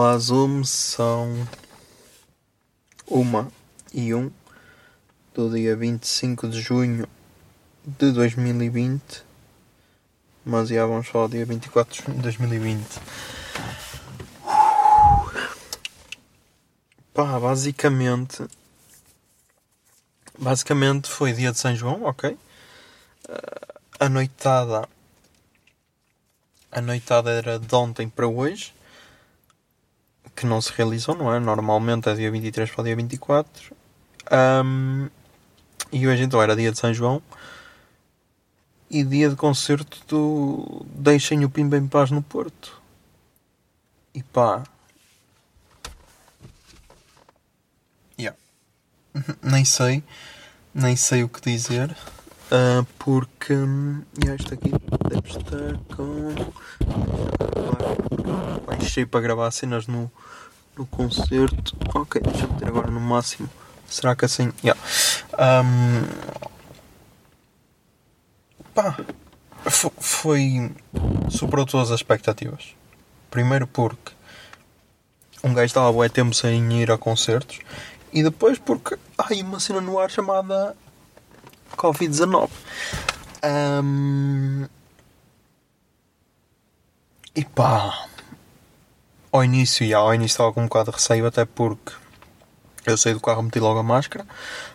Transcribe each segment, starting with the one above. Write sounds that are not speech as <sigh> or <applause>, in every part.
Olá, Zoom, são uma e um do dia 25 de junho de 2020, mas já vamos falar dia 24 de junho de 2020. Pá, basicamente, basicamente foi dia de São João, ok? Ah, A noitada, a noitada era de ontem para hoje que não se realizou, não é? Normalmente é dia 23 para o dia 24. Ahm, e hoje então era dia de São João e dia de concerto do Deixem o Pimba em Paz no Porto. E pá. Yeah. <laughs> Nem sei, nem sei o que dizer. ah, porque hum, yeah, isto aqui deve com. Baixei para gravar cenas no, no concerto. Ok, deixa eu meter agora no máximo. Será que assim. Yeah. Ahm, pá, fo- foi. superou todas as expectativas. Primeiro porque um gajo estava bué tempo sem ir a concertos. E depois porque há aí uma cena no ar chamada Covid-19. Ahm, e pá, ao início, já, ao início estava com um bocado de receio, até porque eu saí do carro, meti logo a máscara,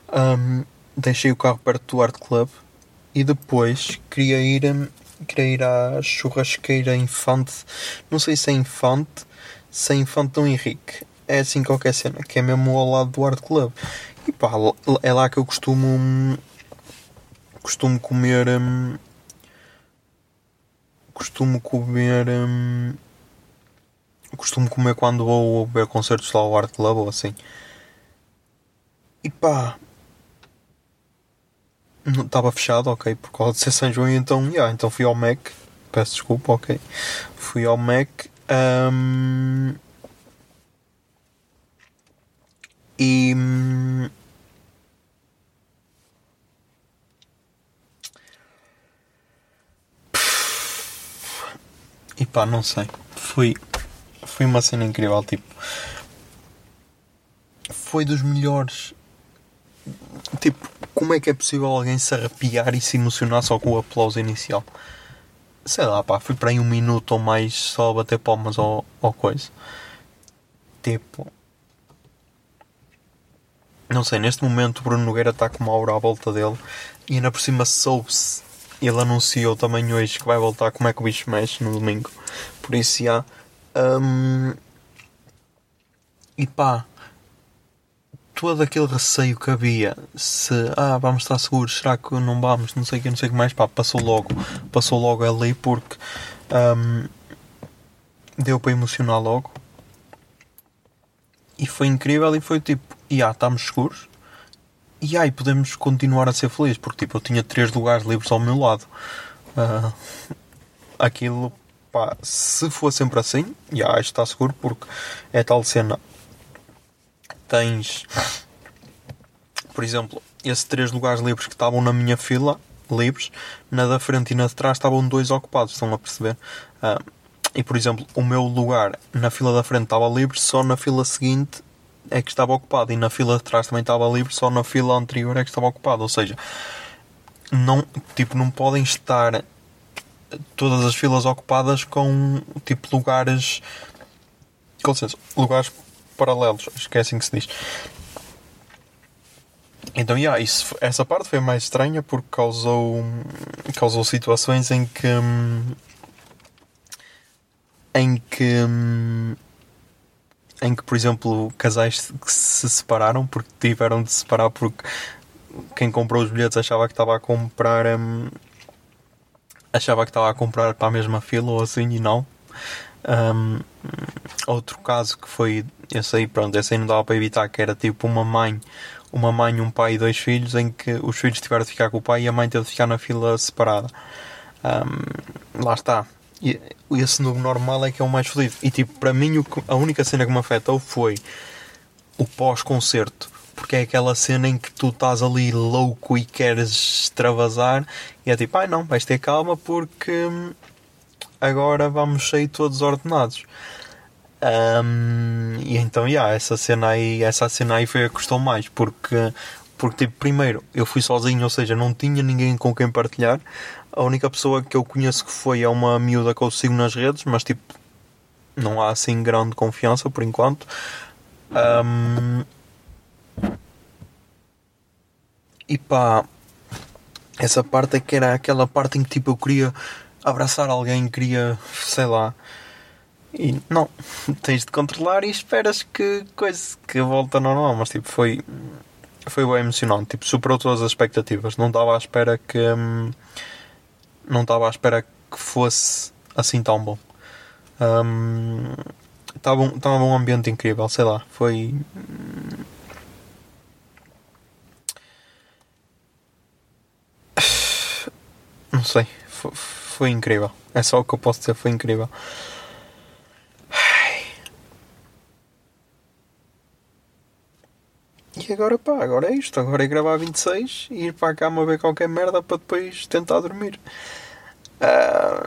ahm, deixei o carro perto do Art Club e depois queria ir, hum, queria ir à churrasqueira Infante, não sei se é Infante, se é Infante Dom Henrique, é assim qualquer cena, que é mesmo ao lado do Art Club. E pá, é lá que eu costumo, costumo comer, hum, costumo comer. hum, costumo comer quando vou ver concertos lá ao Art Club ou assim. E pá. Estava fechado, ok, por causa de ser São João, então, yeah, então fui ao Mac. Peço desculpa, ok. Fui ao Mac. hum, e. hum, E pá, não sei. Foi, foi uma cena incrível. Tipo, foi dos melhores. Tipo, como é que é possível alguém se arrepiar e se emocionar só com o aplauso inicial? Sei lá, pá, fui para aí um minuto ou mais só a bater palmas ou, ou coisa. Tipo. Não sei, neste momento o Bruno Nogueira está com uma aura à volta dele e ainda por cima soube-se. Ele anunciou também hoje que vai voltar como é que o bicho mexe no domingo. Por isso já. hum, e pá, todo aquele receio que havia, se ah, vamos estar seguros, será que não vamos, não sei o que, não sei que mais, pá, passou logo, passou logo ali porque hum, deu para emocionar logo. E foi incrível e foi tipo, e ah, estamos seguros. E aí podemos continuar a ser felizes, porque tipo, eu tinha três lugares livres ao meu lado. Ah, aquilo, pá, se for sempre assim, acho que está seguro, porque é tal cena. Tens, por exemplo, esses três lugares livres que estavam na minha fila, livres, na da frente e na de trás estavam dois ocupados, estão a perceber? Ah, e por exemplo, o meu lugar na fila da frente estava livre, só na fila seguinte é que estava ocupado e na fila de trás também estava livre, só na fila anterior é que estava ocupado. Ou seja, não, tipo, não podem estar todas as filas ocupadas com tipo lugares com licença, lugares paralelos, que é assim que se diz. Então, yeah, isso, essa parte foi mais estranha porque causou, causou situações em que. em que. Em que, por exemplo, casais que se separaram porque tiveram de se separar porque quem comprou os bilhetes achava que estava a comprar. hum, achava que estava a comprar para a mesma fila ou assim e não. Hum, outro caso que foi. Esse aí, pronto, esse aí não dava para evitar, que era tipo uma mãe uma mãe, um pai e dois filhos, em que os filhos tiveram de ficar com o pai e a mãe teve de ficar na fila separada. Ahm, lá está. E esse novo normal é que é o mais fodido. E tipo, para mim, a única cena que me afetou foi o pós-concerto. Porque é aquela cena em que tu estás ali louco e queres extravasar e é tipo, ai não, vais ter calma porque hum, agora vamos sair todos ordenados. Ahm, e então, yeah, essa cena aí, essa cena aí foi a que custou mais, porque, porque tipo, primeiro, eu fui sozinho, ou seja, não tinha ninguém com quem partilhar. A única pessoa que eu conheço que foi é uma miúda que eu sigo nas redes, mas tipo, não há assim grande confiança por enquanto. Ahm, e pá, essa parte é que era aquela parte em que tipo eu queria abraçar alguém, queria, sei lá. E não, <laughs> tens de controlar e esperas que coisa que volta normal, mas tipo, foi foi bem emocionante, tipo, superou todas as expectativas. Não estava à espera que hum, não estava à espera que fosse assim tão bom. Hum, Estava um, estava um ambiente incrível, sei lá, foi <sighs> não sei, foi, foi incrível. É só o que eu posso dizer, foi incrível. E agora pá, agora é isto. Agora é gravar 26 e ir para a cama ver qualquer merda para depois tentar dormir. Ah,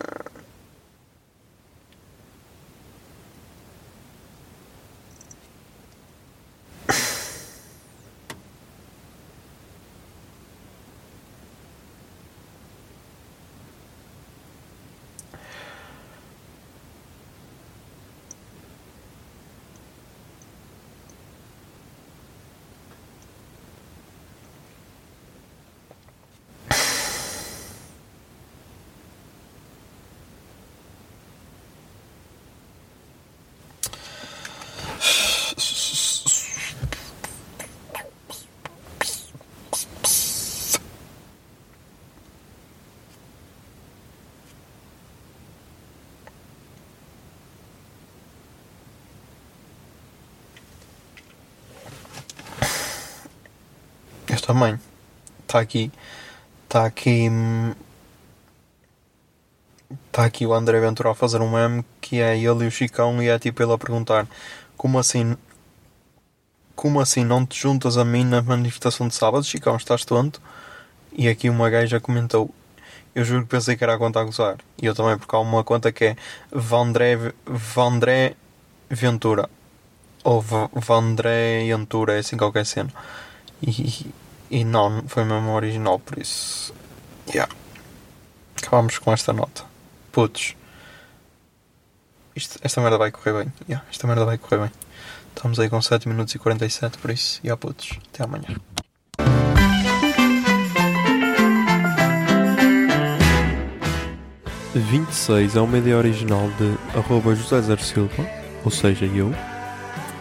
também. Está aqui. Está aqui. Está aqui o André Ventura a fazer um meme que é ele e o Chicão e é tipo ele a perguntar como assim. Como assim não te juntas a mim na manifestação de sábado, Chicão? Estás tonto? E aqui uma gaja comentou. Eu juro que pensei que era a conta a gozar. E eu também, porque há uma conta que é Vandré, Vandré Ventura. Ou Va- Vandré Ventura, é assim qualquer cena. E, e não, foi mesmo original, por isso. Yeah. Acabamos com esta nota. Putos. Isto, esta merda vai correr bem. Yeah, esta merda vai correr bem. Estamos aí com 7 minutos e 47, por isso. Yeah, putos. Até amanhã. e 26 é uma ideia original de arroba José Zer Silva, ou seja, eu.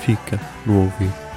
fica no ouvido.